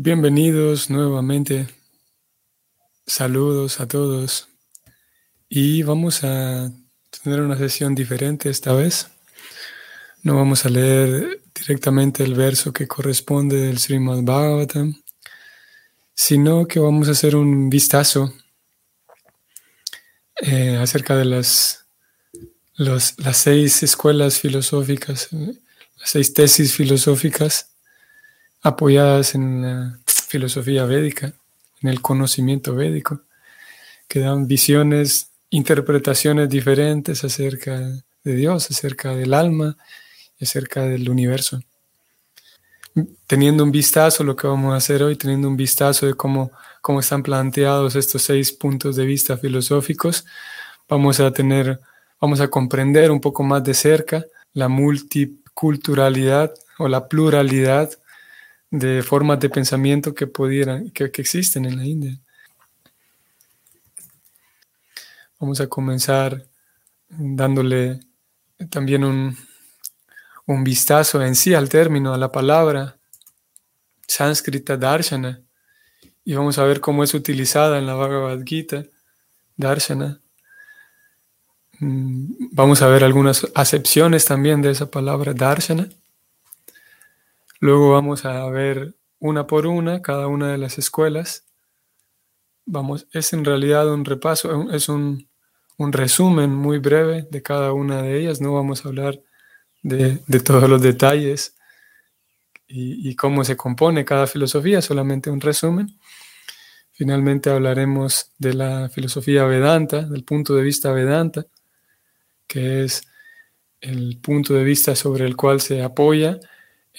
Bienvenidos nuevamente. Saludos a todos. Y vamos a tener una sesión diferente esta vez. No vamos a leer directamente el verso que corresponde del Srimad Bhagavatam, sino que vamos a hacer un vistazo eh, acerca de las, las seis escuelas filosóficas, las seis tesis filosóficas apoyadas en la filosofía védica, en el conocimiento védico, que dan visiones, interpretaciones diferentes acerca de Dios, acerca del alma acerca del universo. Teniendo un vistazo, lo que vamos a hacer hoy, teniendo un vistazo de cómo, cómo están planteados estos seis puntos de vista filosóficos, vamos a tener, vamos a comprender un poco más de cerca la multiculturalidad o la pluralidad de formas de pensamiento que pudieran, que, existen en la India. Vamos a comenzar dándole también un, un vistazo en sí al término, a la palabra sánscrita darshana, y vamos a ver cómo es utilizada en la Bhagavad Gita, darshana. Mm, vamos a ver algunas acepciones también de esa palabra darshana. Luego vamos a ver una por una cada una de las escuelas. Vamos, es en realidad un repaso, es un, resumen muy breve de cada una de ellas. No vamos a hablar de, todos los detalles y, y, cómo se compone cada filosofía, solamente un resumen. Finalmente hablaremos de la filosofía Vedanta, del punto de vista Vedanta, que es el punto de vista sobre el cual se apoya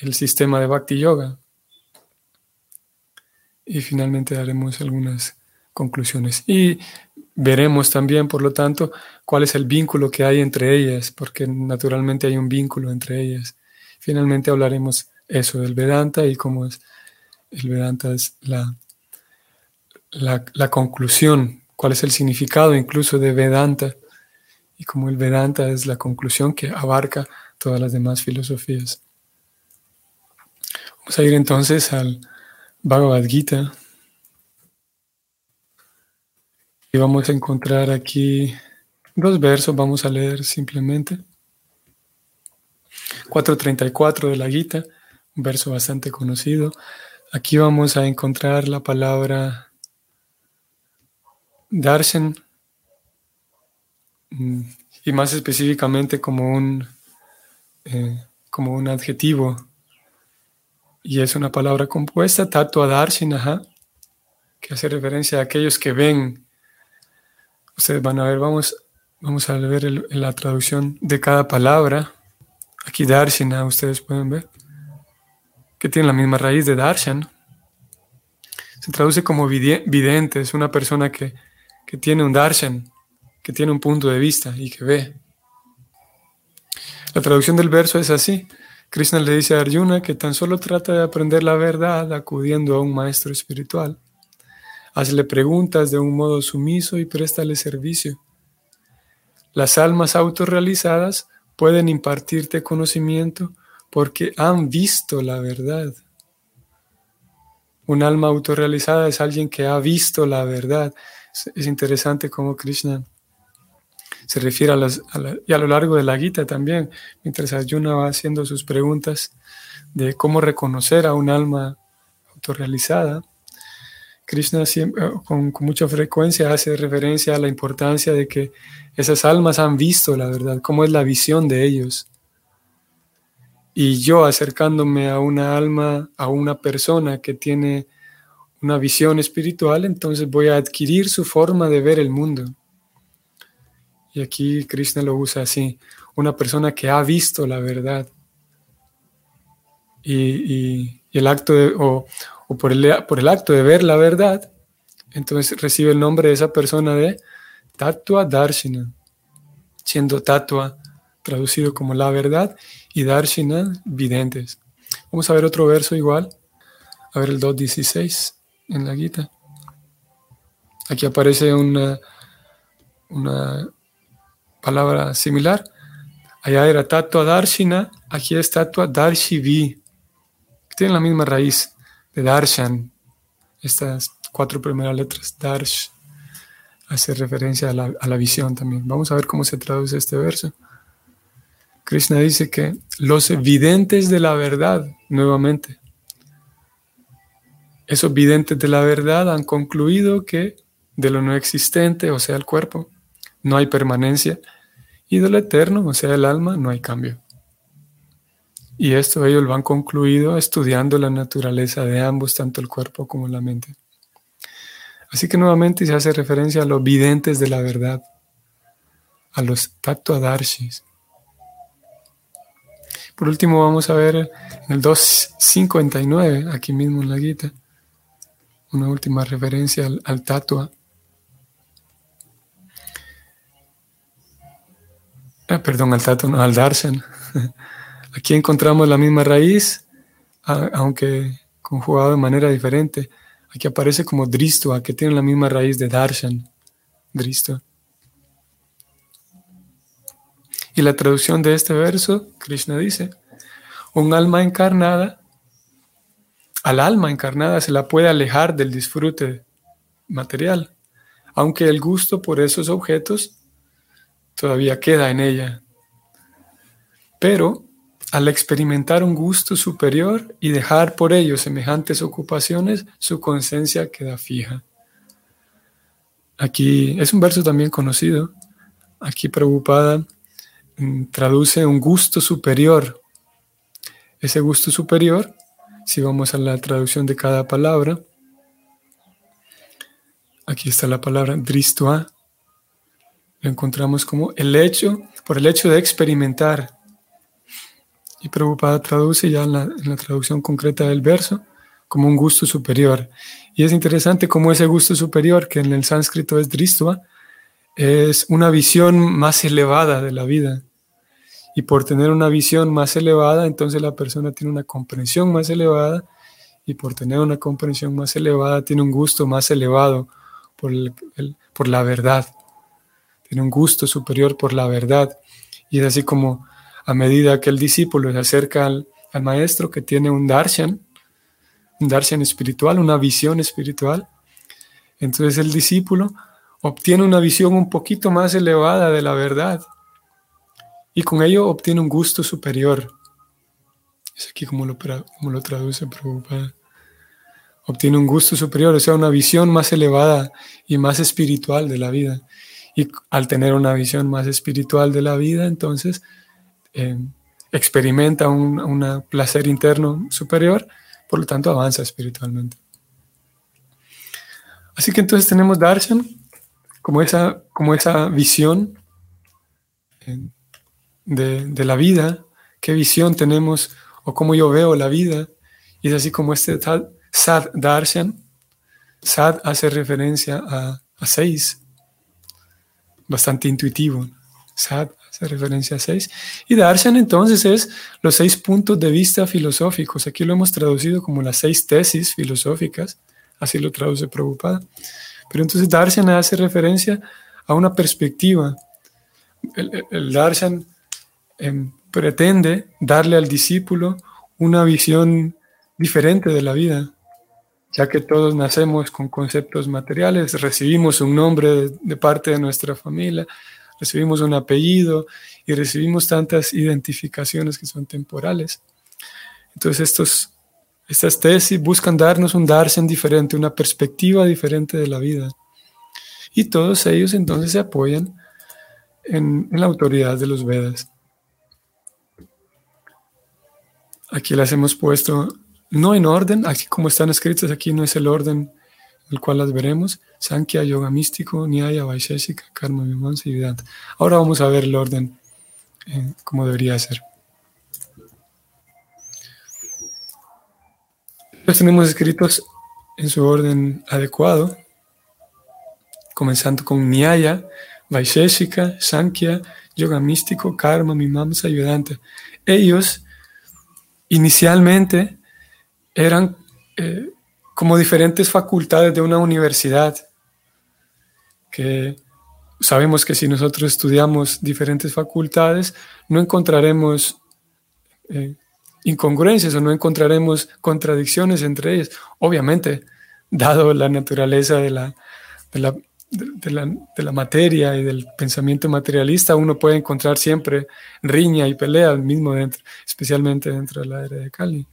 el sistema de Bhakti Yoga. Y finalmente daremos algunas conclusiones. Y veremos también, por lo tanto, cuál es el vínculo que hay entre ellas, porque naturalmente hay un vínculo entre ellas. Finalmente hablaremos eso del Vedanta y cómo es el Vedanta es la, la, la conclusión, cuál es el significado incluso de Vedanta y cómo el Vedanta es la conclusión que abarca todas las demás filosofías. Vamos a ir entonces al Bhagavad Gita. Y vamos a encontrar aquí dos versos, vamos a leer simplemente. 434 de la Gita, un verso bastante conocido. Aquí vamos a encontrar la palabra darshan mm, y más específicamente como un, eh, como un adjetivo y es una palabra compuesta, tatua darshinaha, que hace referencia a aquellos que ven. Ustedes van a ver, vamos, vamos a ver la traducción de cada palabra. Aquí darshina, ustedes pueden ver, que tiene la misma raíz de darshan. Se traduce como vidente, es una persona que, que tiene un darshan, que tiene un punto de vista y que ve. La traducción del verso es así. Krishna le dice a Arjuna que tan solo trata de aprender la verdad acudiendo a un maestro espiritual. Hazle preguntas de un modo sumiso y préstale servicio. Las almas autorrealizadas pueden impartirte conocimiento porque han visto la verdad. Un alma autorrealizada es alguien que ha visto la verdad. Es interesante cómo Krishna se refiere a las, y a lo largo de la Gita también, mientras Arjuna va haciendo sus preguntas de cómo reconocer a un alma autorrealizada, Krishna siempre, eh, con, con, mucha frecuencia hace referencia a la importancia de que esas almas han visto la verdad, cómo es la visión de ellos. Y yo acercándome a una alma, a una persona que tiene una visión espiritual, entonces voy a adquirir su forma de ver el mundo. Y aquí Krishna lo usa así, una persona que ha visto la verdad. Y, el acto de, o, por, el, acto de ver la verdad, entonces recibe el nombre de esa persona de Tatua Darshina, siendo Tatua traducido como la verdad y Darshina videntes. Vamos a ver otro verso igual, a ver el 2.16 en la Gita. Aquí aparece una, una palabra similar. Allá era tatua darshina, aquí es tatua darshivi, que tienen la misma raíz, de Darshan, estas cuatro primeras letras, Darsh, hace referencia a la, a la visión también. Vamos a ver cómo se traduce este verso. Krishna dice que los videntes de la verdad, nuevamente, esos videntes de la verdad han concluido que de lo no existente, o sea, el cuerpo, no hay permanencia, y de lo eterno, o sea, el alma, no hay cambio. Y esto ellos lo han concluido estudiando la naturaleza de ambos, tanto el cuerpo como la mente. Así que nuevamente se hace referencia a los videntes de la verdad, a los tattvadarshis. Por último, vamos a ver en el 259, aquí mismo en la guita, una última referencia al, tatua. Ah, perdón, al tatua, no, al darshan. Aquí encontramos la misma raíz, aunque conjugado de manera diferente. Aquí aparece como dristva, que tiene la misma raíz de darshan, dristva. Y la traducción de este verso, Krishna dice, un alma encarnada, al alma encarnada se la puede alejar del disfrute material, aunque el gusto por esos objetos todavía queda en ella. Pero al experimentar un gusto superior y dejar por ello semejantes ocupaciones, su conciencia queda fija. Aquí es un verso también conocido. Aquí preocupada mm, traduce un gusto superior. Ese gusto superior, si vamos a la traducción de cada palabra, aquí está la palabra dristoa, lo encontramos como el hecho, por el hecho de experimentar, y Prabhupada traduce ya en la, traducción concreta del verso como un gusto superior. Y es interesante cómo ese gusto superior, que en el sánscrito es dristva, es una visión más elevada de la vida. Y por tener una visión más elevada, entonces la persona tiene una comprensión más elevada. Y por tener una comprensión más elevada, tiene un gusto más elevado por, por la verdad. Tiene un gusto superior por la verdad. Y es así como a medida que el discípulo se acerca al, maestro que tiene un darshan, un darshan espiritual, una visión espiritual, entonces el discípulo obtiene una visión un poquito más elevada de la verdad y con ello obtiene un gusto superior. Es aquí como lo, como lo traduce Prabhupada. Obtiene un gusto superior, o sea, una visión más elevada y más espiritual de la vida. Y al tener una visión más espiritual de la vida, entonces eh, experimenta un, placer interno superior, por lo tanto avanza espiritualmente. Así que entonces tenemos darshan como esa, como esa visión eh, de, la vida, qué visión tenemos o cómo yo veo la vida. Y es así como este sad darshan. Sad hace referencia a, a seis, bastante intuitivo. Sad hace referencia a seis. Y Darshan entonces es los seis puntos de vista filosóficos. Aquí lo hemos traducido como las seis tesis filosóficas, así lo traduce Prabhupada. Pero entonces Darshan hace referencia a una perspectiva. El, Darshan em, pretende darle al discípulo una visión diferente de la vida, ya que todos nacemos con conceptos materiales, recibimos un nombre de parte de nuestra familia, recibimos un apellido y recibimos tantas identificaciones que son temporales. Entonces estos, estas tesis buscan darnos un darshan diferente, una perspectiva diferente de la vida. Y todos ellos entonces se apoyan en la autoridad de los Vedas. Aquí las hemos puesto no en orden, aquí como están escritas, aquí no es el orden el cual las veremos, Sankhya, Yoga Místico, Nyaya, Vaisheshika, Karma, Mimamsa y Vedanta. Ahora vamos a ver el orden eh, como debería ser. Los tenemos escritos en su orden adecuado, comenzando con Nyaya, Vaisheshika, Sankhya, Yoga Místico, Karma, Mimamsa y. Ellos inicialmente eran eh, como diferentes facultades de una universidad, que sabemos que si nosotros estudiamos diferentes facultades, no encontraremos eh, incongruencias o no encontraremos contradicciones entre ellas. Obviamente, dado la naturaleza de la, de la, de, la, materia y del pensamiento materialista, uno puede encontrar siempre riña y pelea, mismo dentro, especialmente dentro de la era de Cali.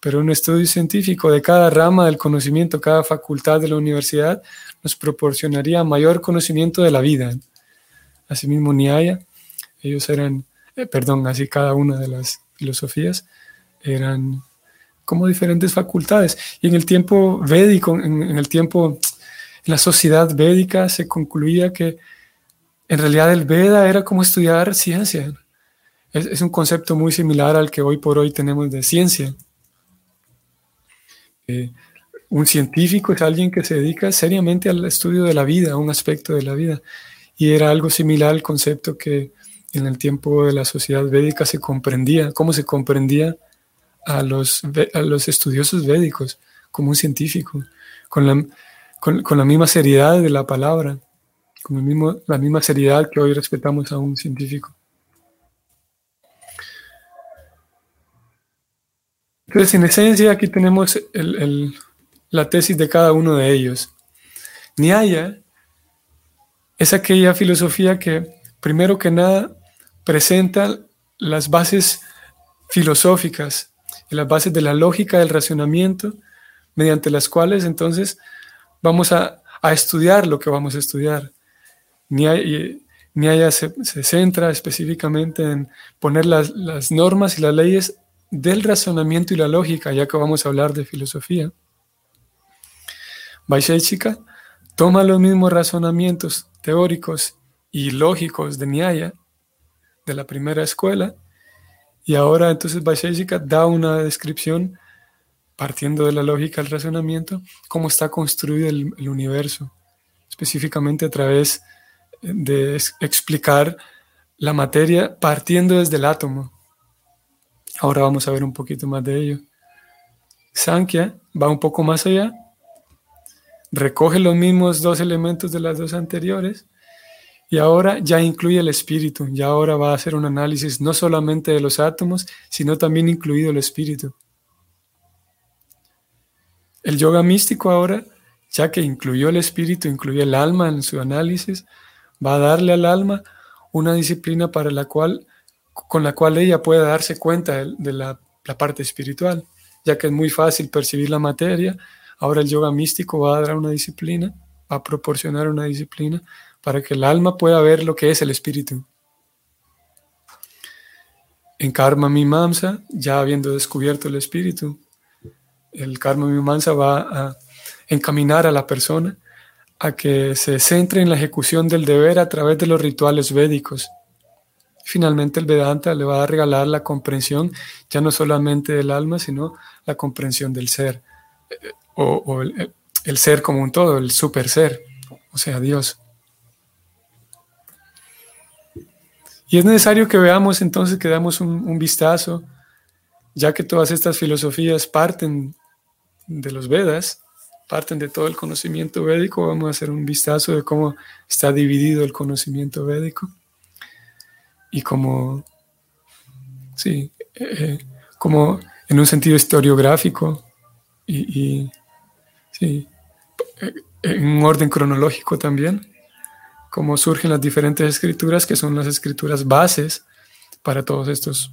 Pero un estudio científico de cada rama del conocimiento, cada facultad de la universidad, nos proporcionaría mayor conocimiento de la vida. Asimismo, Nyaya, ellos eran, eh, perdón, así cada una de las filosofías eran como diferentes facultades. Y en el tiempo védico, en, el tiempo, en la sociedad védica, se concluía que en realidad el Veda era como estudiar ciencia. Es, un concepto muy similar al que hoy por hoy tenemos de ciencia. Un científico es alguien que se dedica seriamente al estudio de la vida, a un aspecto de la vida. Y era algo similar al concepto que en el tiempo de la sociedad védica se comprendía, cómo se comprendía a los, a los estudiosos védicos como un científico, con la, con la misma seriedad de la palabra, con el mismo, la misma seriedad que hoy respetamos a un científico. Entonces, en esencia, aquí tenemos la tesis de cada uno de ellos. Nyaya es aquella filosofía que, primero que nada, presenta las bases filosóficas y las bases de la lógica del racionamiento, mediante las cuales entonces vamos a, estudiar lo que vamos a estudiar. Nyaya, se, centra específicamente en poner las normas y las leyes del razonamiento y la lógica, ya que vamos a hablar de filosofía. Vaisheshika toma los mismos razonamientos teóricos y lógicos de Nyaya, de la primera escuela, y ahora entonces Vaisheshika da una descripción, partiendo de la lógica del razonamiento, cómo está construido el, el universo, específicamente a través de explicar la materia partiendo desde el átomo. Ahora vamos a ver un poquito más de ello. Sankhya va un poco más allá, recoge los mismos dos elementos de las dos anteriores y ahora ya incluye el espíritu, ya ahora va a hacer un análisis no solamente de los átomos, sino también incluido el espíritu. El yoga místico ahora, ya que incluyó el espíritu, incluye el alma en su análisis, va a darle al alma una disciplina para la cual con la cual ella pueda darse cuenta de, la, la, parte espiritual, ya que es muy fácil percibir la materia. Ahora el yoga místico va a dar una disciplina, va a proporcionar una disciplina para que el alma pueda ver lo que es el espíritu. En Karma Mimamsa, ya habiendo descubierto el espíritu, el Karma Mimamsa va a encaminar a la persona a que se centre en la ejecución del deber a través de los rituales védicos Finalmente el Vedanta le va a regalar la comprensión ya no solamente del alma, sino la comprensión del ser, o, o el, el, ser como un todo, el super ser, o sea, Dios. Y es necesario que veamos entonces, que damos un, un vistazo, ya que todas estas filosofías parten de los Vedas, parten de todo el conocimiento védico, vamos a hacer un vistazo de cómo está dividido el conocimiento védico y como, sí, eh, como en un sentido historiográfico y, sí, eh, en un orden cronológico también, cómo surgen las diferentes escrituras que son las escrituras bases para todos estos,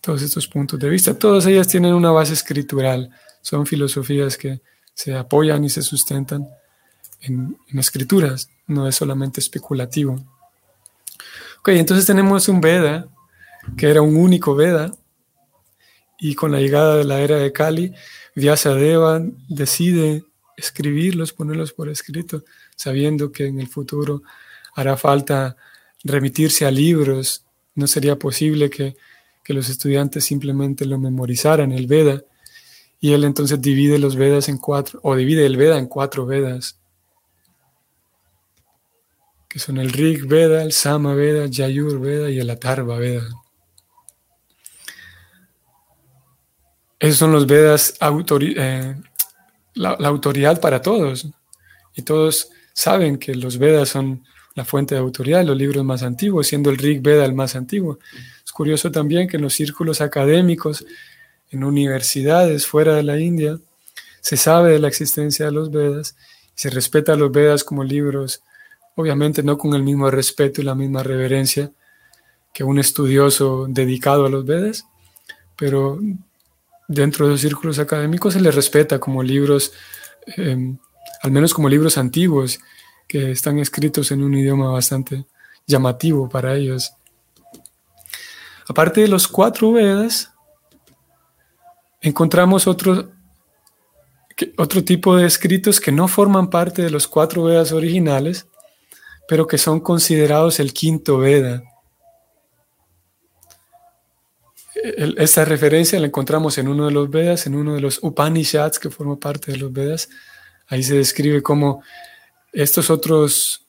todos estos puntos de vista. Todas ellas tienen una base escritural, son filosofías que se apoyan y se sustentan en, en escrituras, no es solamente especulativo. Ok, entonces tenemos un Veda, que era un único Veda, y con la llegada de la era de Kali, Vyasadeva decide escribirlos, ponerlos por escrito, sabiendo que en el futuro hará falta remitirse a libros, no sería posible que, que los estudiantes simplemente lo memorizaran, el Veda, y él entonces divide los Vedas en cuatro, o divide el Veda en cuatro Vedas que son el Rig Veda, el Sama Veda, el Yayur Veda y el Atharva Veda. Esos son los Vedas, eh, la, la, autoridad para todos. Y todos saben que los Vedas son la fuente de autoridad, los libros más antiguos, siendo el Rig Veda el más antiguo. Es curioso también que en los círculos académicos, en universidades fuera de la India, se sabe de la existencia de los Vedas y se respeta a los Vedas como libros, obviamente no con el mismo respeto y la misma reverencia que un estudioso dedicado a los Vedas, pero dentro de los círculos académicos se les respeta como libros, em, al menos como libros antiguos, que están escritos en un idioma bastante llamativo para ellos. Aparte de los cuatro Vedas, encontramos otro tipo de escritos que no forman parte de los cuatro Vedas originales, pero que son considerados el quinto Veda. esta referencia la encontramos en uno de los Vedas, en uno de los Upanishads que forma parte de los Vedas. Ahí se describe cómo estos otros,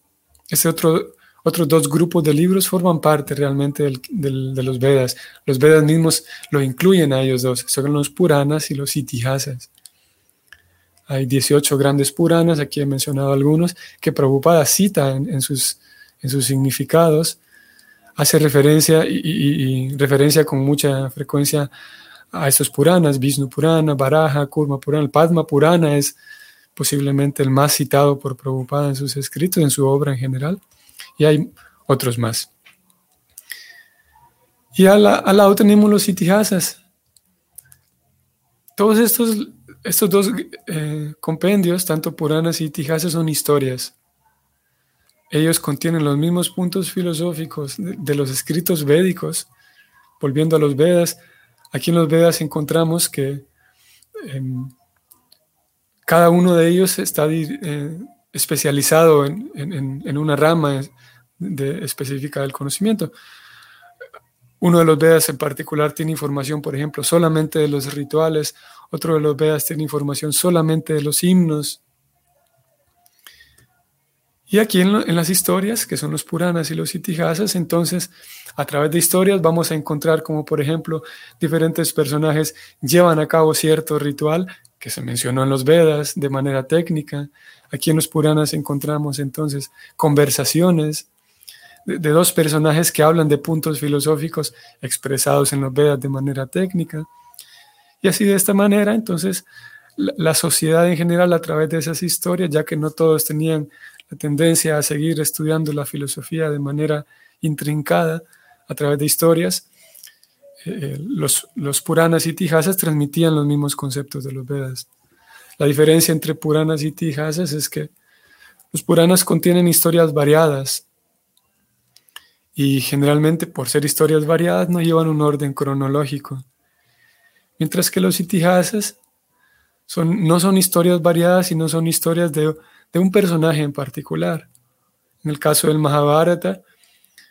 este otro, otros dos grupos de libros forman parte realmente de los Vedas. Los Vedas mismos lo incluyen a ellos dos, son los Puranas y los Itihasas. Hay 18 grandes Puranas, aquí he mencionado algunos, que Prabhupada cita en, sus, en sus significados hace referencia y, referencia con mucha frecuencia a estos Puranas, Vishnu Purana, Baraja, Kurma Purana, Padma Purana es posiblemente el más citado por Prabhupada en sus escritos, en su obra en general, y hay otros más. Y al, lado tenemos los itihasas. Todos estos, estos dos eh, compendios, tanto Puranas y itihasas, son historias. Ellos contienen los mismos puntos filosóficos de, los escritos védicos. Volviendo a los Vedas, aquí en los Vedas encontramos que em, cada uno de ellos está eh, especializado en, una rama específica del conocimiento. Uno de los Vedas en particular tiene información, por ejemplo, solamente de los rituales, otro de los Vedas tiene información solamente de los himnos, y aquí en, las historias, que son los Puranas y los Itihasas, entonces a través de historias vamos a encontrar como por ejemplo diferentes personajes llevan a cabo cierto ritual que se mencionó en los Vedas de manera técnica. Aquí en los Puranas encontramos entonces conversaciones de, dos personajes que hablan de puntos filosóficos expresados en los Vedas de manera técnica. Y así de esta manera, entonces, la, sociedad en general a través de esas historias, ya que no todos tenían tendencia a seguir estudiando la filosofía de manera intrincada a través de historias, eh, los, los, Puranas y Tijasas transmitían los mismos conceptos de los Vedas. La diferencia entre Puranas y Tijasas es que los Puranas contienen historias variadas y generalmente por ser historias variadas no llevan un orden cronológico, mientras que los Itihasas son, no son historias variadas, sino son historias de de un personaje en particular. En el caso del Mahabharata,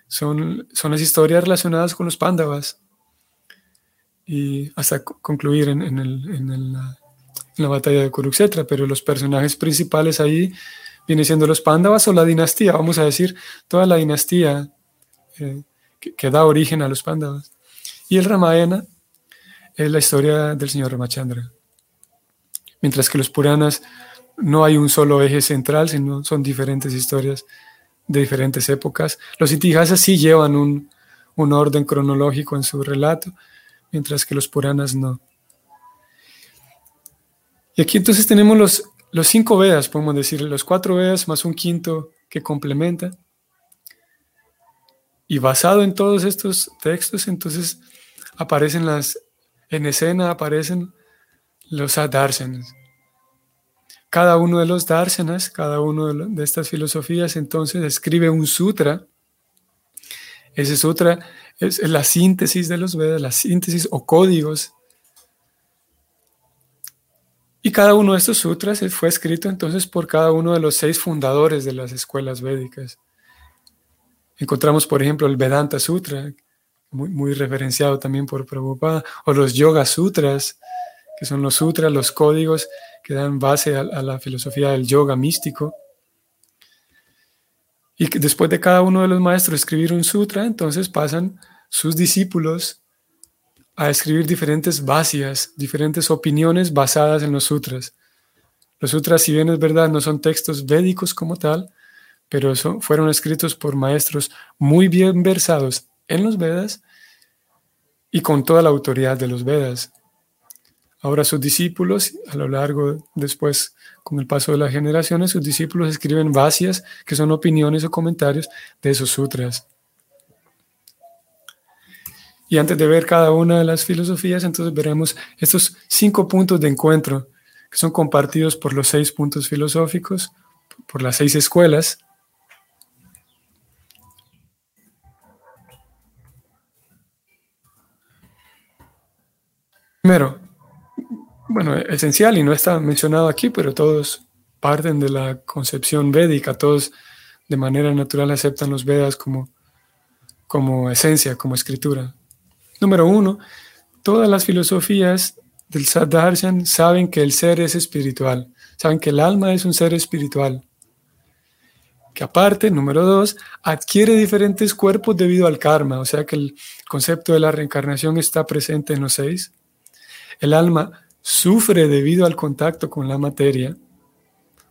son, son las historias relacionadas con los Pándavas. Y hasta concluir en, en, la, batalla de Kurukshetra, pero los personajes principales ahí vienen siendo los Pándavas o la dinastía, vamos a decir, toda la dinastía eh, que, da origen a los Pándavas. Y el Ramayana es la historia del señor Ramachandra. Mientras que los Puranas no hay un solo eje central, sino son diferentes historias de diferentes épocas. Los itihasas sí llevan un, orden cronológico en su relato, mientras que los Puranas no. Y aquí entonces tenemos los, los cinco Vedas, podemos decir, los cuatro Vedas más un quinto que complementa. Y basado en todos estos textos, entonces aparecen las, en escena aparecen los adarsanas. Cada uno de los dársenas, cada uno de, estas filosofías, entonces escribe un sutra. Ese sutra es, la síntesis de los Vedas, la síntesis o códigos. Y cada uno de estos sutras fue escrito entonces por cada uno de los seis fundadores de las escuelas védicas. Encontramos, por ejemplo, el Vedanta Sutra, muy, muy referenciado también por Prabhupada, o los Yoga Sutras, que son los sutras, los códigos que dan base a, la filosofía del yoga místico. Y que después de cada uno de los maestros escribir un sutra, entonces pasan sus discípulos a escribir diferentes vasias, diferentes opiniones basadas en los sutras. Los sutras, si bien es verdad, no son textos védicos como tal, pero fueron escritos por maestros muy bien versados en los Vedas y con toda la autoridad de los Vedas. Ahora sus discípulos, a lo largo, después, con el paso de las generaciones, sus discípulos escriben vacías, que son opiniones o comentarios de esos sutras. Y antes de ver cada una de las filosofías, entonces veremos estos cinco puntos de encuentro que son compartidos por los seis puntos filosóficos, por las seis escuelas. Primero, bueno, esencial y no está mencionado aquí, pero todos parten de la concepción védica, todos de manera natural aceptan los Vedas como, como esencia, como escritura. Número uno, todas las filosofías del Sadharshan saben que el ser es espiritual, saben que el alma es un ser espiritual, que aparte, número dos, adquiere diferentes cuerpos debido al karma, o sea que el concepto de la reencarnación está presente en los seis. El alma sufre debido al contacto con la materia.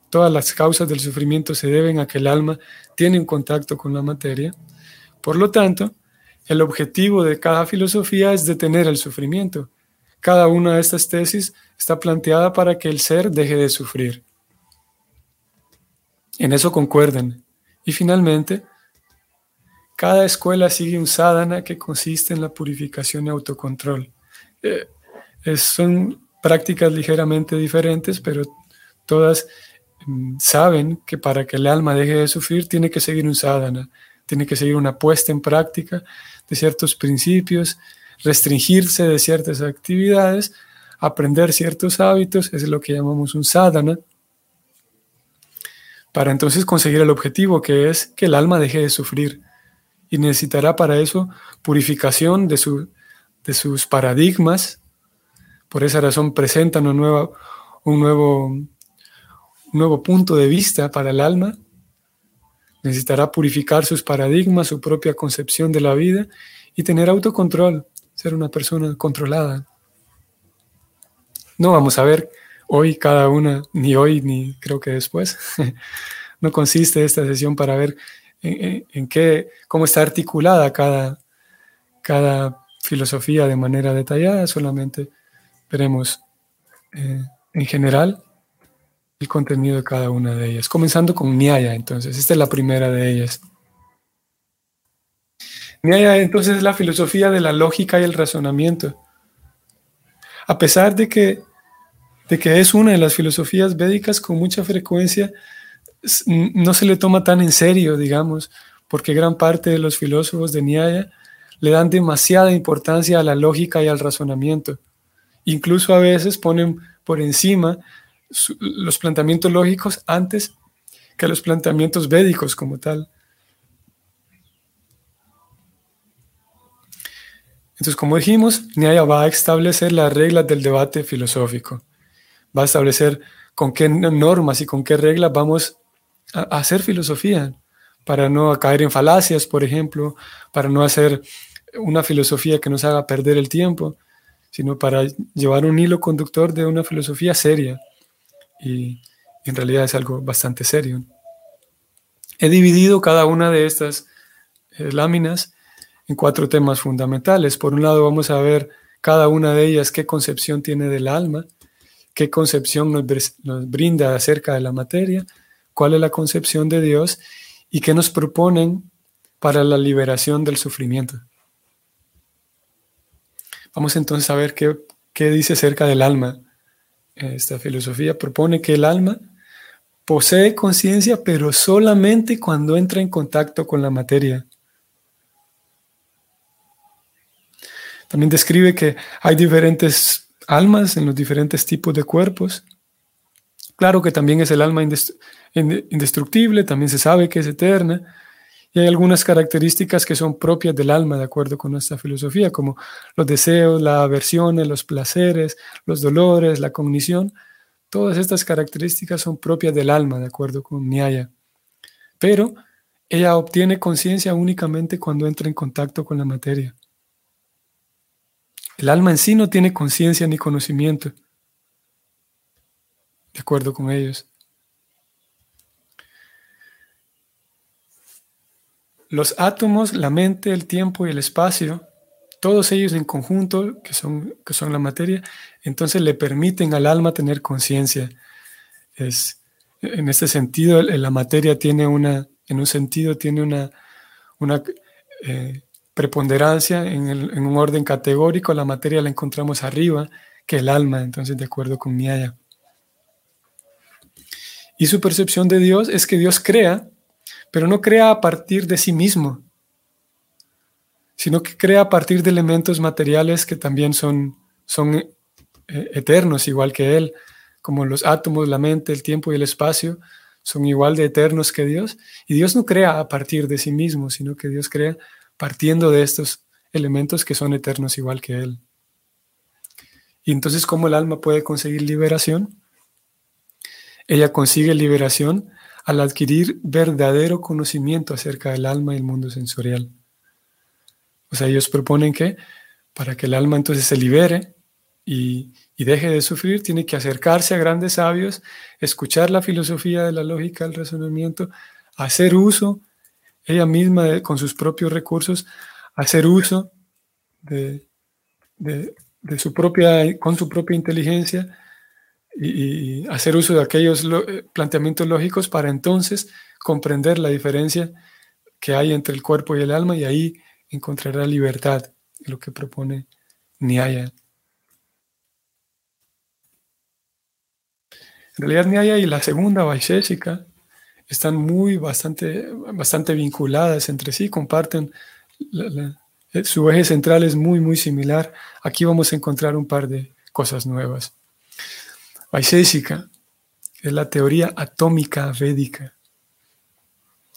Todas las causas del sufrimiento se deben a que el alma tiene un contacto con la materia. Por lo tanto, el objetivo de cada filosofía es detener el sufrimiento. Cada una de estas tesis está planteada para que el ser deje de sufrir. En eso concuerdan. Y finalmente, cada escuela sigue un sadhana que consiste en la purificación y autocontrol. Eh, son prácticas ligeramente diferentes, pero todas mm, saben que para que el alma deje de sufrir tiene que seguir un sadhana, tiene que seguir una puesta en práctica de ciertos principios, restringirse de ciertas actividades, aprender ciertos hábitos, es lo que llamamos un sadhana, para entonces conseguir el objetivo que es que el alma deje de sufrir. Y necesitará para eso purificación de, su, de sus paradigmas. Por esa razón presentan un nuevo, un, nuevo, un nuevo punto de vista para el alma Necesitará purificar sus paradigmas, su propia concepción de la vida y tener autocontrol, ser una persona controlada. No vamos a ver hoy cada una, ni hoy ni creo que después. no consiste esta sesión para ver en, qué, cómo está articulada cada, cada filosofía de manera detallada, solamente veremos eh, en general el contenido de cada una de ellas, comenzando con Nyaya, entonces, esta es la primera de ellas. Nyaya entonces es la filosofía de la lógica y el razonamiento. A pesar de que, de que es una de las filosofías védicas con mucha frecuencia, no se le toma tan en serio, digamos, porque gran parte de los filósofos de Nyaya le dan demasiada importancia a la lógica y al razonamiento. Incluso a veces ponen por encima los planteamientos lógicos antes que los planteamientos védicos como tal. Entonces, como dijimos, Nyaya va a establecer las reglas del debate filosófico. Va a establecer con qué normas y con qué reglas vamos a hacer filosofía, para no caer en falacias, por ejemplo, para no hacer una filosofía que nos haga perder el tiempo, sino para llevar un hilo conductor de una filosofía seria y, en realidad es algo bastante serio. He dividido cada una de estas eh, láminas en cuatro temas fundamentales. Por un lado vamos a ver cada una de ellas qué concepción tiene del alma, qué concepción nos, nos brinda acerca de la materia, cuál es la concepción de Dios y qué nos proponen para la liberación del sufrimiento. Vamos entonces a ver qué, qué dice acerca del alma esta filosofía propone que el alma posee conciencia, pero solamente cuando entra en contacto con la materia. También describe que hay diferentes almas en los diferentes tipos de cuerpos. Claro que también es el alma indestructible, también se sabe que es eterna, y hay algunas características que son propias del alma, de acuerdo con nuestra filosofía, como los deseos, la aversión, los placeres, los dolores, la cognición. Todas estas características son propias del alma, de acuerdo con Nyaya. Pero ella obtiene conciencia únicamente cuando entra en contacto con la materia. El alma en sí no tiene conciencia ni conocimiento, de acuerdo con ellos. Los átomos, la mente, el tiempo y el espacio, todos ellos en conjunto, que son, que son la materia, entonces le permiten al alma tener conciencia. Es, en este sentido, la materia tiene una, en un sentido, tiene una, una eh, preponderancia en, en, un orden categórico. La materia la encontramos arriba que el alma, entonces, de acuerdo con Nyaya. Y su percepción de Dios es que Dios crea, pero no crea a partir de sí mismo, sino que crea a partir de elementos materiales que también son, son eh, eternos, igual que Él, como los átomos, la mente, el tiempo y el espacio, son igual de eternos que Dios. Y Dios no crea a partir de sí mismo, sino que Dios crea partiendo de estos elementos que son eternos igual que Él. Y entonces, ¿cómo el alma puede conseguir liberación? Ella consigue liberación al adquirir verdadero conocimiento acerca del alma y el mundo sensorial. O sea, ellos proponen que para que el alma entonces se libere y, deje de sufrir, tiene que acercarse a grandes sabios, escuchar la filosofía de la lógica, el razonamiento, hacer uso, ella misma con sus propios recursos, hacer uso de, su propia, con su propia inteligencia y, hacer uso de aquellos eh, planteamientos lógicos para entonces comprender la diferencia que hay entre el cuerpo y el alma y ahí encontrará libertad, lo que propone Nyaya. En realidad Nyaya y la segunda Vaisheshika están muy bastante, bastante vinculadas entre sí, comparten eh, su eje central es muy muy similar. Aquí vamos a encontrar un par de cosas nuevas. Es la teoría atómica védica.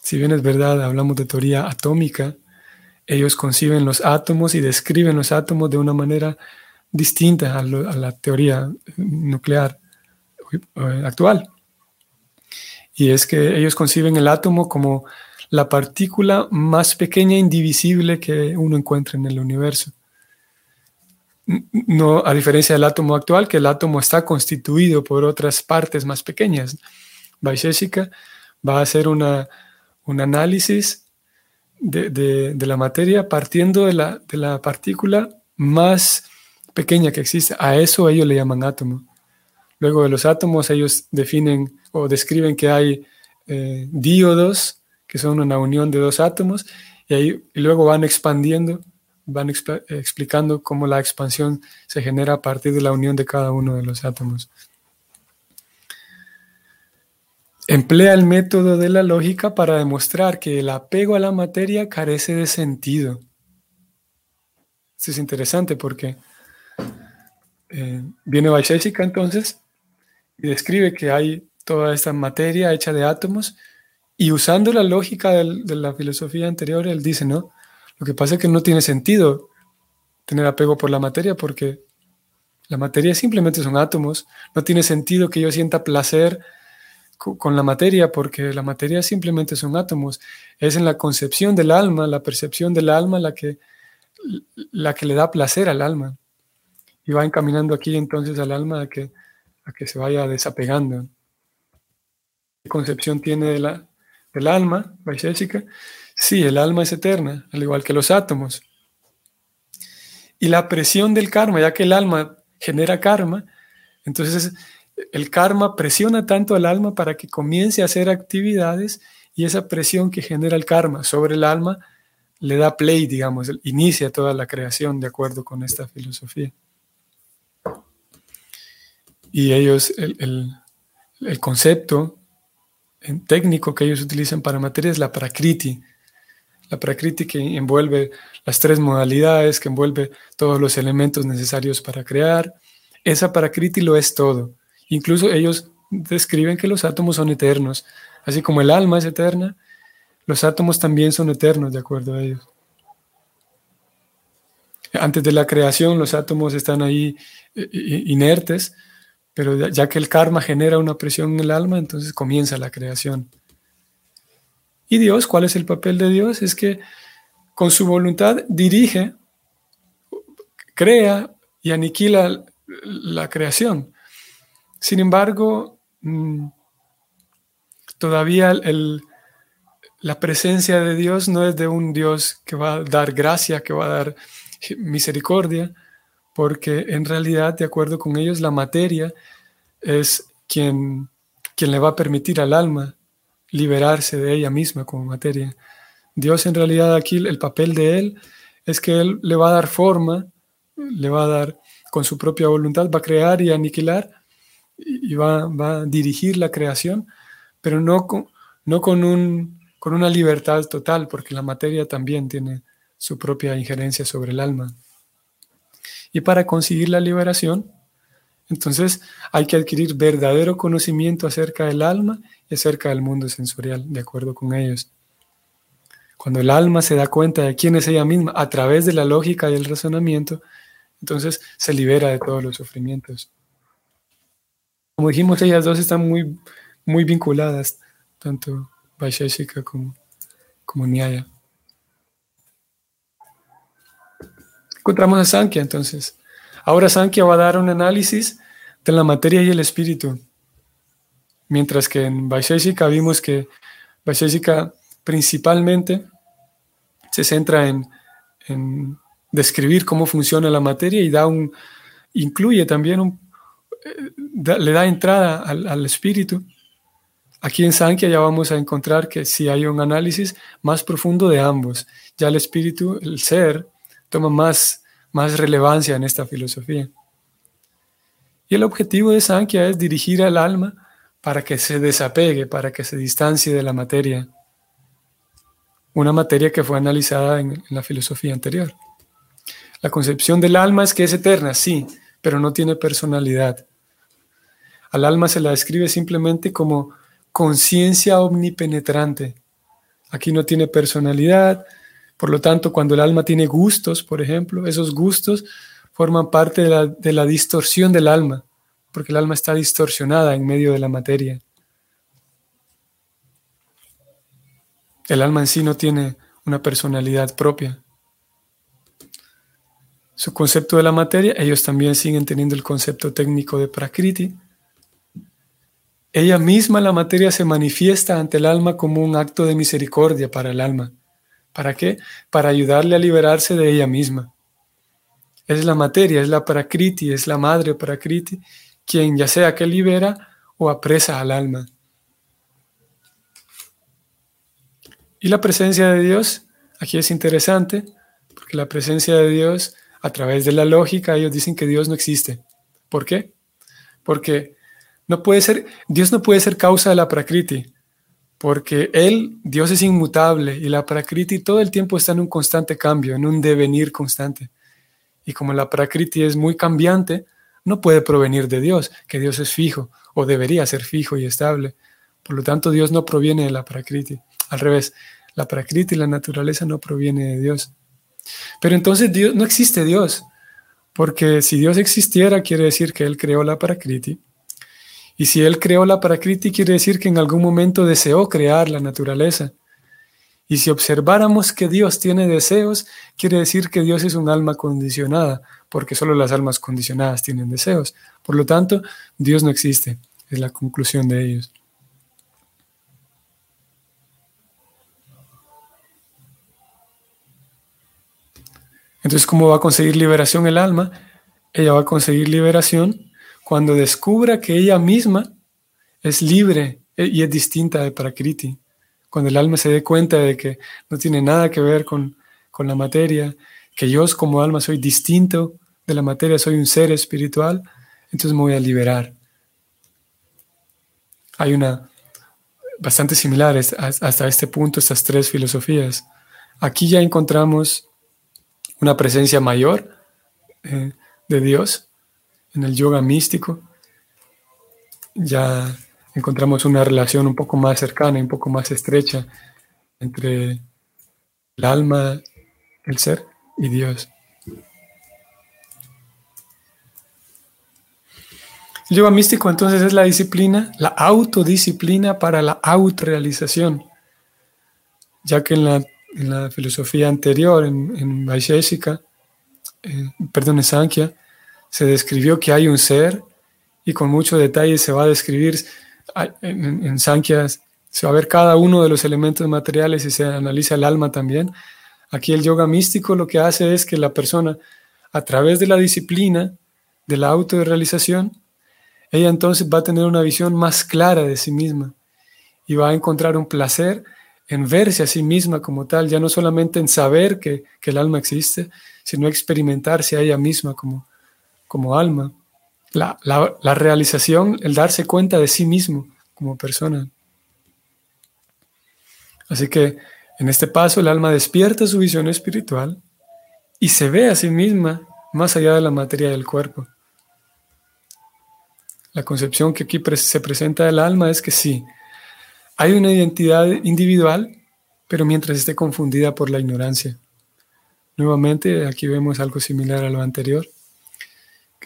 Si bien es verdad, hablamos de teoría atómica, ellos conciben los átomos y describen los átomos de una manera distinta a, la teoría nuclear eh, actual. Y es que ellos conciben el átomo como la partícula más pequeña e indivisible que uno encuentra en el universo. No, a diferencia del átomo actual, que el átomo está constituido por otras partes más pequeñas. Vaisheshika va a hacer una, un análisis de, la materia partiendo de la, de la partícula más pequeña que existe. A eso ellos le llaman átomo. Luego de los átomos, ellos definen o describen que hay eh, díodos, que son una unión de dos átomos, y, ahí, y luego van expandiendo van explicando cómo la expansión se genera a partir de la unión de cada uno de los átomos. Emplea el método de la lógica para demostrar que el apego a la materia carece de sentido. Esto es interesante porque eh, viene Vaisheshika entonces y describe que hay toda esta materia hecha de átomos y usando la lógica de la filosofía anterior, él dice, no, lo que pasa es que no tiene sentido tener apego por la materia porque la materia simplemente son átomos. No tiene sentido que yo sienta placer con la materia porque la materia simplemente son átomos. Es en la concepción del alma, la percepción del alma la que, la que le da placer al alma. Y va encaminando aquí entonces al alma a que, a que se vaya desapegando. ¿Qué concepción tiene la, del alma, Vaisheshika? Sí, el alma es eterna, al igual que los átomos. Y la presión del karma, ya que el alma genera karma, entonces el karma presiona tanto al alma para que comience a hacer actividades y esa presión que genera el karma sobre el alma le da play, digamos, inicia toda la creación de acuerdo con esta filosofía. Y ellos, el, el concepto técnico que ellos utilizan para materia es la prakriti, la prakriti que envuelve las tres modalidades, que envuelve todos los elementos necesarios para crear. Esa prakriti lo es todo. Incluso ellos describen que los átomos son eternos. Así como el alma es eterna, los átomos también son eternos, de acuerdo a ellos. Antes de la creación, los átomos están ahí eh, inertes, pero ya que el karma genera una presión en el alma, entonces comienza la creación. Y Dios, ¿cuál es el papel de Dios? Es que con su voluntad dirige, crea y aniquila la creación. Sin embargo, mm, todavía la presencia de Dios no es de un Dios que va a dar gracia, que va a dar misericordia, porque en realidad, de acuerdo con ellos, la materia es quien, quien le va a permitir al alma liberarse de ella misma como materia. Dios en realidad aquí el papel de Él es que Él le va a dar forma, le va a dar con su propia voluntad, va a crear y aniquilar y va, va a dirigir la creación, pero no con, no con, un, con una libertad total, porque la materia también tiene su propia injerencia sobre el alma. Y para conseguir la liberación, entonces hay que adquirir verdadero conocimiento acerca del alma y acerca del mundo sensorial, de acuerdo con ellos. Cuando el alma se da cuenta de quién es ella misma a través de la lógica y el razonamiento, entonces se libera de todos los sufrimientos. Como dijimos, ellas dos están muy, muy vinculadas, tanto Vaisheshika como, como Nyaya. Encontramos a Sankhya entonces. Ahora Sankhya va a dar un análisis de la materia y el espíritu. Mientras que en Vaisheshika vimos que Vaisheshika principalmente se centra en, describir cómo funciona la materia y da un, incluye también eh, le da entrada al, al, espíritu. Aquí en Sankhya ya vamos a encontrar que si hay un análisis más profundo de ambos, ya el espíritu, el ser, toma más más relevancia en esta filosofía. Y el objetivo de Sankhya es dirigir al alma para que se desapegue, para que se distancie de la materia. Una materia que fue analizada en, la filosofía anterior. La concepción del alma es que es eterna, sí, pero no tiene personalidad. Al alma se la describe simplemente como conciencia omnipenetrante. Aquí no tiene personalidad, por lo tanto, cuando el alma tiene gustos, por ejemplo, esos gustos forman parte de la, distorsión del alma, porque el alma está distorsionada en medio de la materia. El alma en sí no tiene una personalidad propia. Su concepto de la materia, ellos también siguen teniendo el concepto técnico de Prakriti. Ella misma, la materia, se manifiesta ante el alma como un acto de misericordia para el alma. ¿Para qué? Para ayudarle a liberarse de ella misma. Es la materia, es la prakriti, es la madre prakriti, quien ya sea que libera o apresa al alma. Y la presencia de Dios, aquí es interesante, porque la presencia de Dios, a través de la lógica, ellos dicen que Dios no existe. ¿Por qué? Porque no puede ser, Dios no puede ser causa de la prakriti porque Él, Dios es inmutable y la Prakriti todo el tiempo está en un constante cambio, en un devenir constante. Y como la Prakriti es muy cambiante, no puede provenir de Dios, que Dios es fijo o debería ser fijo y estable. Por lo tanto, Dios no proviene de la Prakriti. Al revés, la Prakriti, la naturaleza, no proviene de Dios. Pero entonces Dios, no existe Dios, porque si Dios existiera, quiere decir que Él creó la Prakriti y si Él creó la Prakriti, quiere decir que en algún momento deseó crear la naturaleza. Y si observáramos que Dios tiene deseos, quiere decir que Dios es un alma condicionada, porque solo las almas condicionadas tienen deseos. Por lo tanto, Dios no existe, es la conclusión de ellos. Entonces, ¿cómo va a conseguir liberación el alma? Ella va a conseguir liberación cuando descubra que ella misma es libre e, y es distinta de Prakriti, cuando el alma se dé cuenta de que no tiene nada que ver con, con la materia, que yo como alma soy distinto de la materia, soy un ser espiritual, entonces me voy a liberar. Hay una bastante similar hasta este punto, estas tres filosofías. Aquí ya encontramos una presencia mayor eh, de Dios, en el yoga místico, ya encontramos una relación un poco más cercana un poco más estrecha entre el alma, el ser y Dios. El yoga místico entonces es la disciplina, la autodisciplina para la autorrealización, ya que en la, filosofía anterior, en, en Vaisheshika, eh, perdón, en Sankhya, se describió que hay un ser y con mucho detalle se va a describir en, en Se va a ver cada uno de los elementos materiales y se analiza el alma también. Aquí el yoga místico lo que hace es que la persona, a través de la disciplina, de la autorrealización, ella entonces va a tener una visión más clara de sí misma y va a encontrar un placer en verse a sí misma como tal, ya no solamente en saber que, el alma existe, sino experimentarse a ella misma como, como alma. La, la realización, el darse cuenta de sí mismo como persona. Así que en este paso el alma despierta su visión espiritual y se ve a sí misma más allá de la materia del cuerpo. La concepción que aquí se presenta del alma es que sí, hay una identidad individual, pero mientras esté confundida por la ignorancia. Nuevamente, aquí vemos algo similar a lo anterior.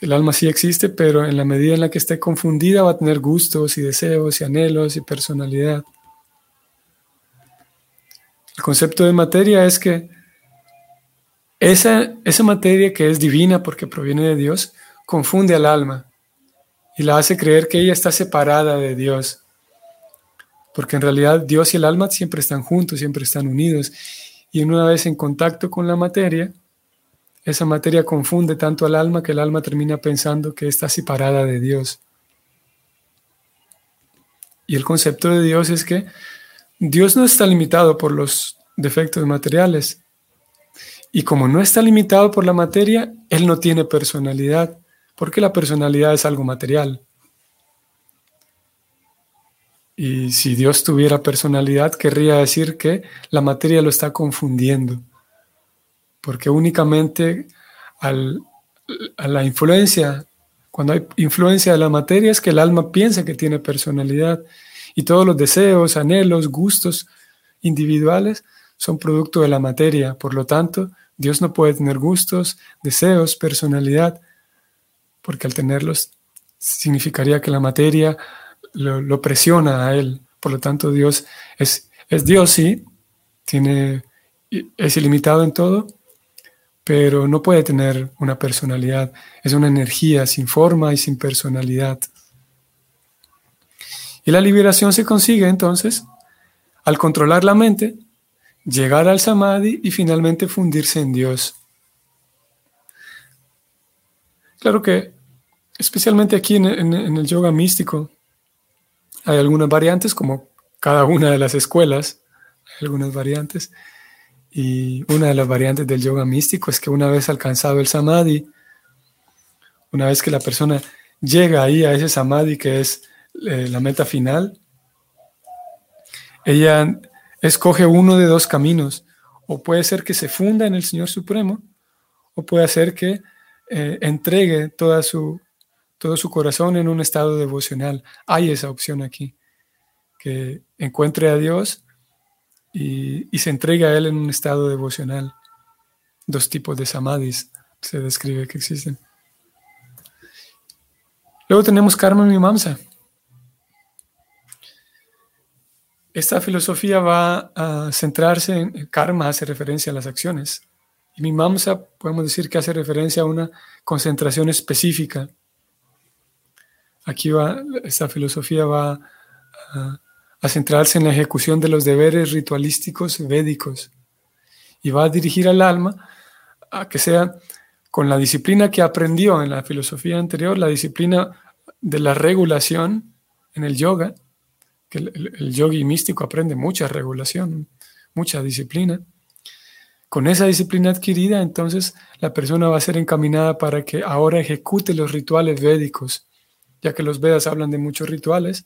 El alma sí existe, pero en la medida en la que esté confundida va a tener gustos y deseos y anhelos y personalidad. El concepto de materia es que esa, esa materia que es divina porque proviene de Dios, confunde al alma y la hace creer que ella está separada de Dios. Porque en realidad Dios y el alma siempre están juntos, siempre están unidos. Y una vez en contacto con la materia, esa materia confunde tanto al alma que el alma termina pensando que está separada de Dios. Y el concepto de Dios es que Dios no está limitado por los defectos materiales. Y como no está limitado por la materia, Él no tiene personalidad porque la personalidad es algo material. Y si Dios tuviera personalidad, querría decir que la materia lo está confundiendo, porque únicamente a la influencia, cuando hay influencia de la materia, es que el alma piensa que tiene personalidad y todos los deseos, anhelos, gustos individuales son producto de la materia. Por lo tanto, Dios no puede tener gustos, deseos, personalidad, porque al tenerlos significaría que la materia lo, presiona a él. Por lo tanto, Dios es, es Dios, sí, tiene, es ilimitado en todo, pero no puede tener una personalidad. Es una energía sin forma y sin personalidad. Y la liberación se consigue entonces al controlar la mente, llegar al samadhi y finalmente fundirse en Dios. Claro que, especialmente aquí en, el yoga místico, hay algunas variantes, como cada una de las escuelas, hay algunas variantes. Y una de las variantes del yoga místico es que una vez alcanzado el samadhi, una vez que la persona llega ahí a ese samadhi que es eh, la meta final, ella escoge uno de dos caminos. O puede ser que se funda en el Señor Supremo, o puede ser que eh, entregue toda su, todo su corazón en un estado devocional. Hay esa opción aquí, que encuentre a Dios y, se entregue a Él en un estado devocional. Dos tipos de samadhis se describe que existen. Luego tenemos karma mimamsa. Esta filosofía va a centrarse en karma, hace referencia a las acciones. Y Mimamsa podemos decir que hace referencia a una concentración específica. Aquí va, esta filosofía va a, centrarse en la ejecución de los deberes ritualísticos védicos y va a dirigir al alma a que sea con la disciplina que aprendió en la filosofía anterior, la disciplina de la regulación en el yoga, que el, el yogi místico aprende mucha regulación, mucha disciplina con esa disciplina adquirida, entonces la persona va a ser encaminada para que ahora ejecute los rituales védicos, ya que los Vedas hablan de muchos rituales.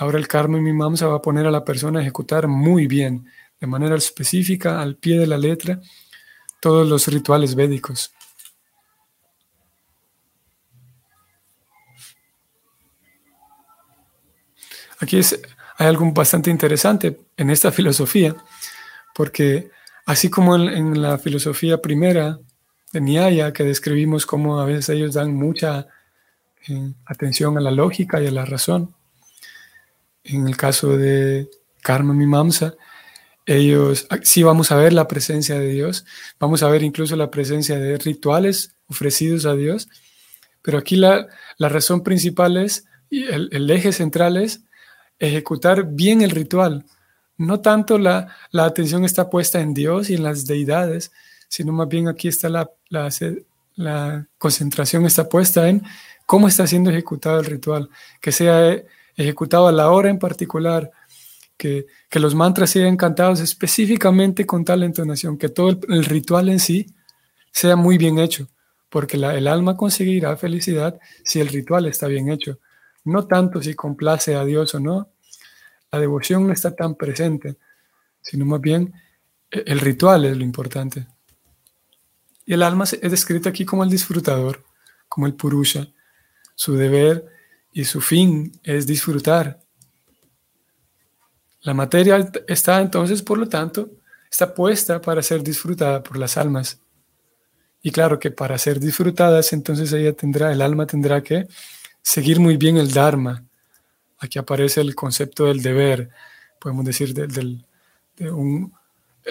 Ahora el karma y mimamsa va a poner a la persona a ejecutar muy bien, de manera específica, al pie de la letra, todos los rituales védicos. Aquí hay algo bastante interesante en esta filosofía, porque Así como en, la filosofía primera de Nyaya, que describimos cómo a veces ellos dan mucha eh, atención a la lógica y a la razón. En el caso de Karma Mimamsa, ellos ah, sí vamos a ver la presencia de Dios, vamos a ver incluso la presencia de rituales ofrecidos a Dios, pero aquí la, razón principal es, y el, eje central es ejecutar bien el ritual. No tanto la, atención está puesta en Dios y en las deidades, sino más bien aquí está la, la, concentración está puesta en cómo está siendo ejecutado el ritual, que sea ejecutado a la hora en particular, que, los mantras sean cantados específicamente con tal entonación, que todo el, ritual en sí sea muy bien hecho, porque el alma conseguirá felicidad si el ritual está bien hecho, no tanto si complace a Dios o no. La devoción no está tan presente, sino más bien e, el ritual es lo importante. Y el alma es descrito aquí como el disfrutador, como el purusha. Su deber y su fin es disfrutar. La materia está entonces, por lo tanto, está puesta para ser disfrutada por las almas. Y claro que para ser disfrutadas, entonces ella tendrá, el alma tendrá que seguir muy bien el Dharma. Aquí aparece el concepto del deber, podemos decir, del, de un,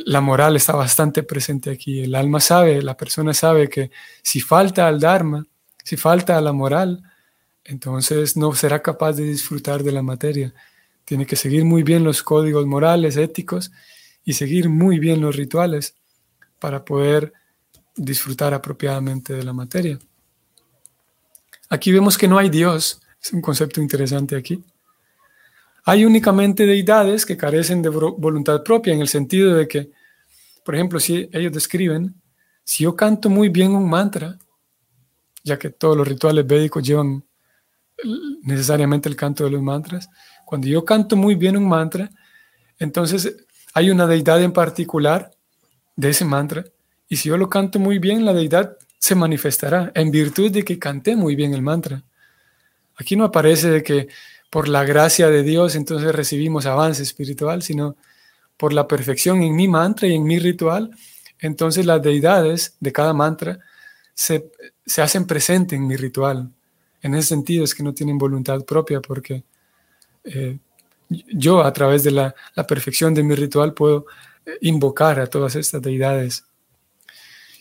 la moral está bastante presente aquí. El alma sabe, la persona sabe que si falta al Dharma, si falta a la moral, entonces no será capaz de disfrutar de la materia. Tiene que seguir muy bien los códigos morales, éticos y seguir muy bien los rituales para poder disfrutar apropiadamente de la materia. Aquí vemos que no hay Dios, es un concepto interesante aquí. Hay únicamente deidades que carecen de voluntad propia en el sentido de que, por ejemplo, si ellos describen, si yo canto muy bien un mantra, ya que todos los rituales védicos llevan necesariamente el canto de los mantras, cuando yo canto muy bien un mantra, entonces hay una deidad en particular de ese mantra, y si yo lo canto muy bien, la deidad se manifestará en virtud de que canté muy bien el mantra. Aquí no aparece de que por la gracia de Dios entonces recibimos avance espiritual, sino por la perfección en mi mantra y en mi ritual, entonces las deidades de cada mantra se, hacen presente en mi ritual. En ese sentido es que no tienen voluntad propia porque eh, yo a través de la, la, perfección de mi ritual puedo eh, invocar a todas estas deidades.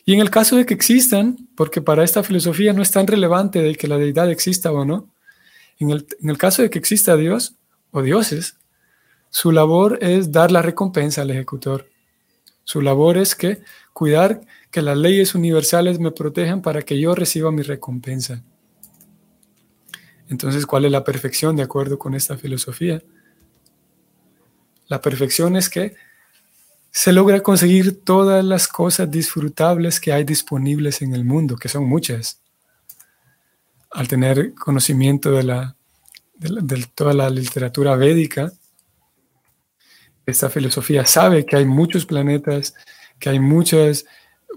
Y en el caso de que existan, porque para esta filosofía no es tan relevante de que la deidad exista o no, en el, caso de que exista Dios o dioses, su labor es dar la recompensa al ejecutor. Su labor es que cuidar que las leyes universales me protejan para que yo reciba mi recompensa. Entonces, ¿cuál es la perfección de acuerdo con esta filosofía? La perfección es que se logra conseguir todas las cosas disfrutables que hay disponibles en el mundo, que son muchas al tener conocimiento de, la, de, toda la literatura védica, esta filosofía sabe que hay muchos planetas, que hay muchas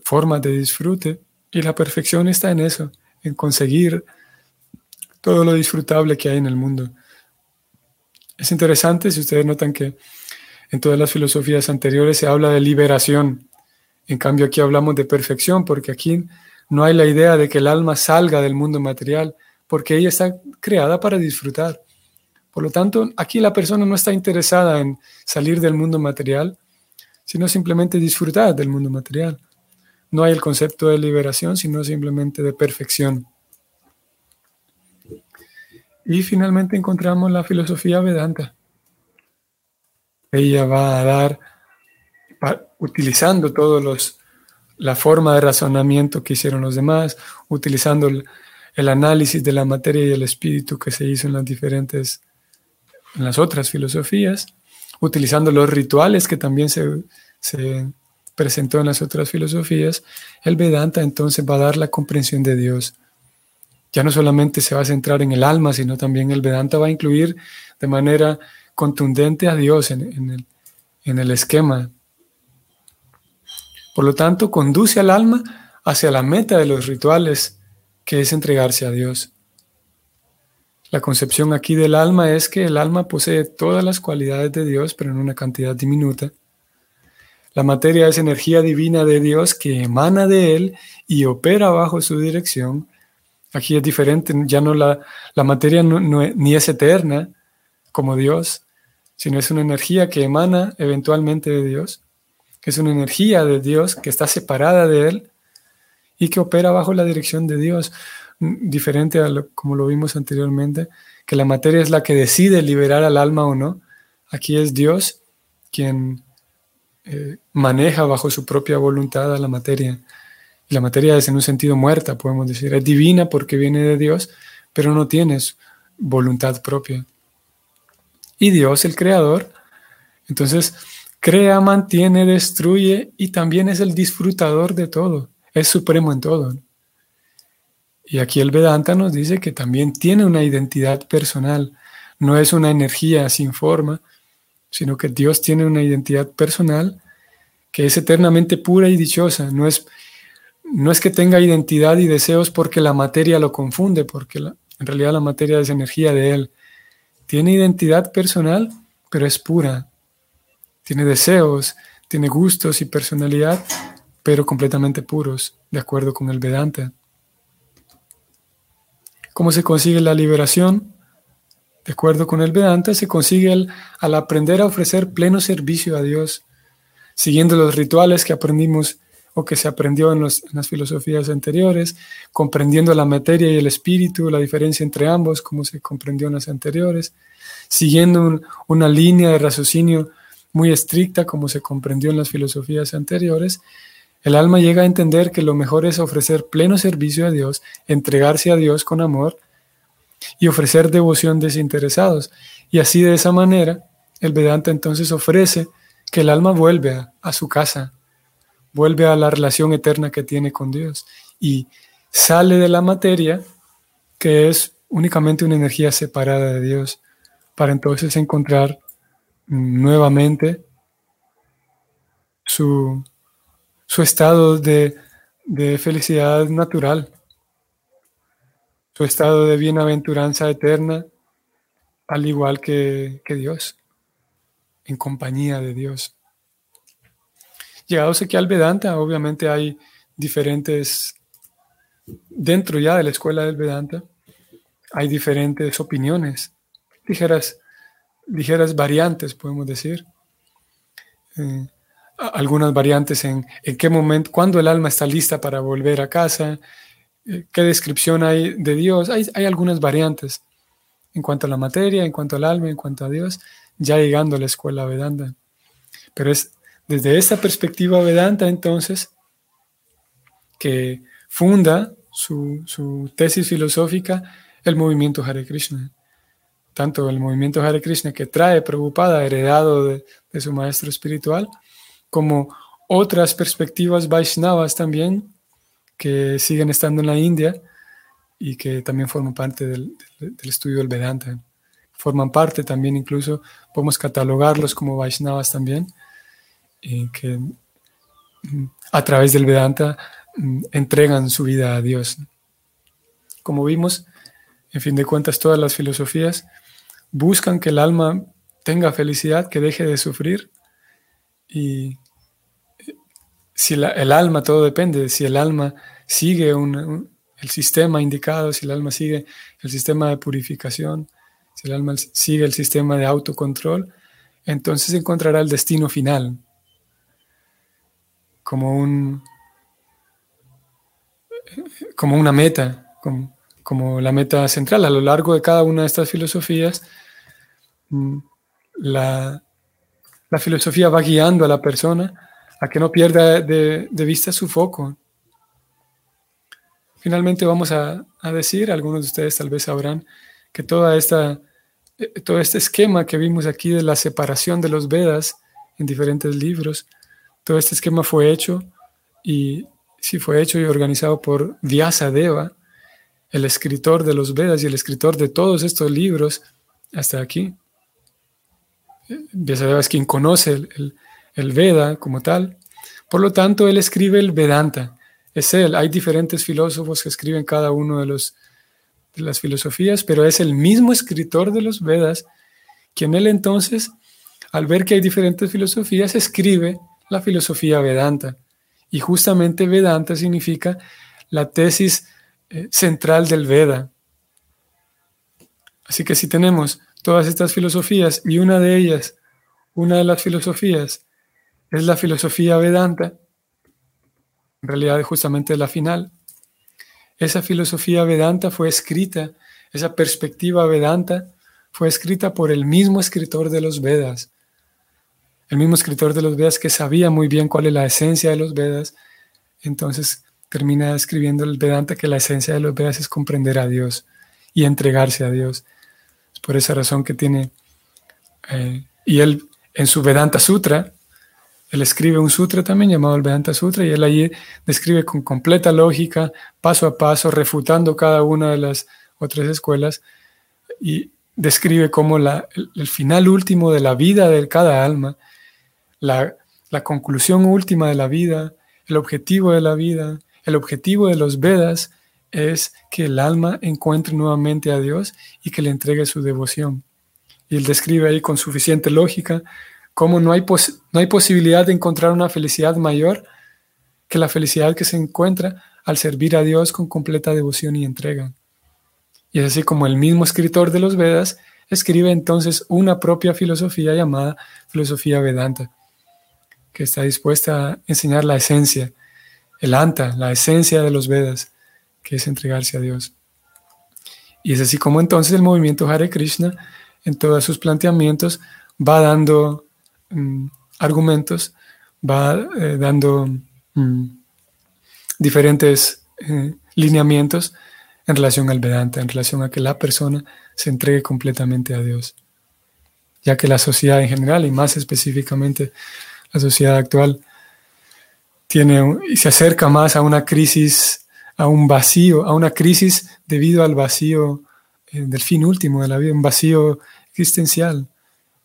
formas de disfrute y la perfección está en eso, en conseguir todo lo disfrutable que hay en el mundo. Es interesante si ustedes notan que en todas las filosofías anteriores se habla de liberación. En cambio aquí hablamos de perfección porque aquí no hay la idea de que el alma salga del mundo material, porque ella está creada para disfrutar. Por lo tanto, aquí la persona no está interesada en salir del mundo material, sino simplemente disfrutar del mundo material. No hay el concepto de liberación, sino simplemente de perfección. Y finalmente encontramos la filosofía Vedanta. Ella va a dar, utilizando todos los la forma de razonamiento que hicieron los demás, utilizando el, análisis de la materia y el espíritu que se hizo en las diferentes, en las otras filosofías, utilizando los rituales que también se, se presentó en las otras filosofías, el Vedanta entonces va a dar la comprensión de Dios. Ya no solamente se va a centrar en el alma, sino también el Vedanta va a incluir de manera contundente a Dios en, el, en el esquema por lo tanto, conduce al alma hacia la meta de los rituales, que es entregarse a Dios. La concepción aquí del alma es que el alma posee todas las cualidades de Dios, pero en una cantidad diminuta. La materia es energía divina de Dios que emana de Él y opera bajo su dirección. Aquí es diferente, ya no la, materia ni es eterna como Dios, sino es una energía que emana eventualmente de Dios que es una energía de Dios que está separada de Él y que opera bajo la dirección de Dios, diferente a lo, como lo vimos anteriormente, que la materia es la que decide liberar al alma o no. Aquí es Dios quien eh, maneja bajo su propia voluntad a la materia. La materia es en un sentido muerta, podemos decir. Es divina porque viene de Dios, pero no tiene voluntad propia. Y Dios, el creador, entonces crea, mantiene, destruye y también es el disfrutador de todo. Es supremo en todo. Y aquí el Vedanta nos dice que también tiene una identidad personal. No es una energía sin forma, sino que Dios tiene una identidad personal que es eternamente pura y dichosa. No es, no es que tenga identidad y deseos porque la materia lo confunde, porque en realidad la materia es energía de Él. Tiene identidad personal, pero es pura. Tiene deseos, tiene gustos y personalidad, pero completamente puros, de acuerdo con el Vedanta. ¿Cómo se consigue la liberación? De acuerdo con el Vedanta, se consigue al, aprender a ofrecer pleno servicio a Dios, siguiendo los rituales que aprendimos o que se aprendió en, las filosofías anteriores, comprendiendo la materia y el espíritu, la diferencia entre ambos, como se comprendió en las anteriores, siguiendo una línea de raciocinio muy estricta, como se comprendió en las filosofías anteriores, el alma llega a entender que lo mejor es ofrecer pleno servicio a Dios, entregarse a Dios con amor, y ofrecer devoción desinteresados. Y así de esa manera, el Vedanta entonces ofrece que el alma vuelve a, su casa, vuelve a la relación eterna que tiene con Dios y sale de la materia, que es únicamente una energía separada de Dios, para entonces encontrar nuevamente su, estado de felicidad natural su estado de bienaventuranza eterna, al igual que, Dios, en compañía de Dios. Llegados aquí al Vedanta, obviamente hay diferentes, dentro ya de la escuela del Vedanta, hay diferentes opiniones, ligeras, ligeras variantes, podemos decir. Eh, algunas variantes en, en qué momento, cuando el alma está lista para volver a casa, eh, qué descripción hay de Dios. Hay, algunas variantes en cuanto a la materia, en cuanto al alma, en cuanto a Dios, ya llegando a la escuela Vedanta. Pero es desde esta perspectiva Vedanta entonces que funda su, tesis filosófica el movimiento Hare Krishna. Tanto el movimiento Hare Krishna que trae preocupada heredado de, su maestro espiritual, como otras perspectivas Vaishnavas también que siguen estando en la India y que también forman parte del, estudio del Vedanta. Forman parte también, incluso podemos catalogarlos como Vaishnavas también, y que mm, a través del Vedanta mm, entregan su vida a Dios. Como vimos, en fin de cuentas, todas las filosofías buscan que el alma tenga felicidad, que deje de sufrir y si el alma, todo depende, si el alma sigue el sistema indicado, si el alma sigue el sistema de purificación, si el alma sigue el sistema de autocontrol, entonces encontrará el destino final como un como una meta, como, como la meta central. A lo largo de cada una de estas filosofías, mm, la, la filosofía va guiando a la persona a que no pierda de, vista su foco. Finalmente vamos a, decir, algunos de ustedes tal vez sabrán, que toda esta, eh, todo este esquema que vimos aquí de la separación de los Vedas en diferentes libros, todo este esquema fue hecho y sí fue hecho y organizado por Vyasadeva, el escritor de los Vedas y el escritor de todos estos libros hasta aquí. Vyasadeva es quien conoce el, el Veda como tal. Por lo tanto, él escribe el Vedanta. Es él. Hay diferentes filósofos que escriben cada uno de, los, de las filosofías, pero es el mismo escritor de los Vedas quien él entonces, al ver que hay diferentes filosofías, escribe la filosofía Vedanta. Y justamente Vedanta significa la tesis eh, central del Veda. Así que si tenemos todas estas filosofías y una de ellas, una de las filosofías es la filosofía Vedanta, en realidad justamente la final. Esa filosofía Vedanta fue escrita esa perspectiva Vedanta fue escrita por el mismo escritor de los Vedas. El mismo escritor de los Vedas que sabía muy bien cuál es la esencia de los Vedas. Entonces termina escribiendo el Vedanta que la esencia de los Vedas es comprender a Dios y entregarse a Dios. Es por esa razón que tiene, eh, y él en su Vedanta Sutra, él escribe un sutra también llamado el Vedanta Sutra y él allí describe con completa lógica, paso a paso, refutando cada una de las otras escuelas y describe cómo la, el, final último de la vida de cada alma, la, conclusión última de la vida, el objetivo de la vida, el objetivo de los Vedas es que el alma encuentre nuevamente a Dios y que le entregue su devoción. Y él describe ahí con suficiente lógica cómo no hay, no hay posibilidad de encontrar una felicidad mayor que la felicidad que se encuentra al servir a Dios con completa devoción y entrega. Y es así como el mismo escritor de los Vedas escribe entonces una propia filosofía llamada filosofía Vedanta, que está dispuesta a enseñar la esencia, el anta, la esencia de los Vedas, que es entregarse a Dios. Y es así como entonces el movimiento Hare Krishna, en todos sus planteamientos, va dando mm, argumentos, va eh, dando mm, diferentes eh, lineamientos en relación al Vedanta, en relación a que la persona se entregue completamente a Dios. Ya que la sociedad en general y más específicamente la sociedad actual tiene y se acerca más a una crisis, a un vacío, a una crisis debido al vacío eh, del fin último de la vida, un vacío existencial.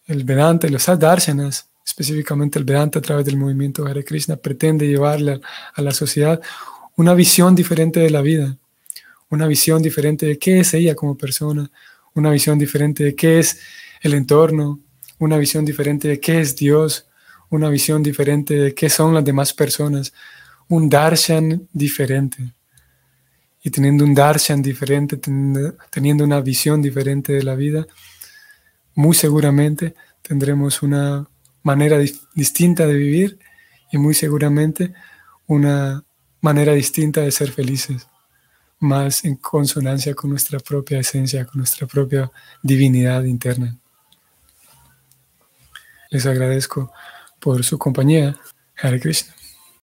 El Vedanta y los Darshanas, específicamente el Vedanta a través del movimiento Hare Krishna, pretende llevarle a la sociedad una visión diferente de la vida, una visión diferente de qué es ella como persona, una visión diferente de qué es el entorno, una visión diferente de qué es Dios, una visión diferente de qué son las demás personas, un darshan diferente. Y teniendo un darshan diferente, teniendo una visión diferente de la vida, muy seguramente tendremos una manera distinta de vivir y muy seguramente una manera distinta de ser felices más en consonancia con nuestra propia esencia, con nuestra propia divinidad interna. Les agradezco por su compañía. Hare Krishna.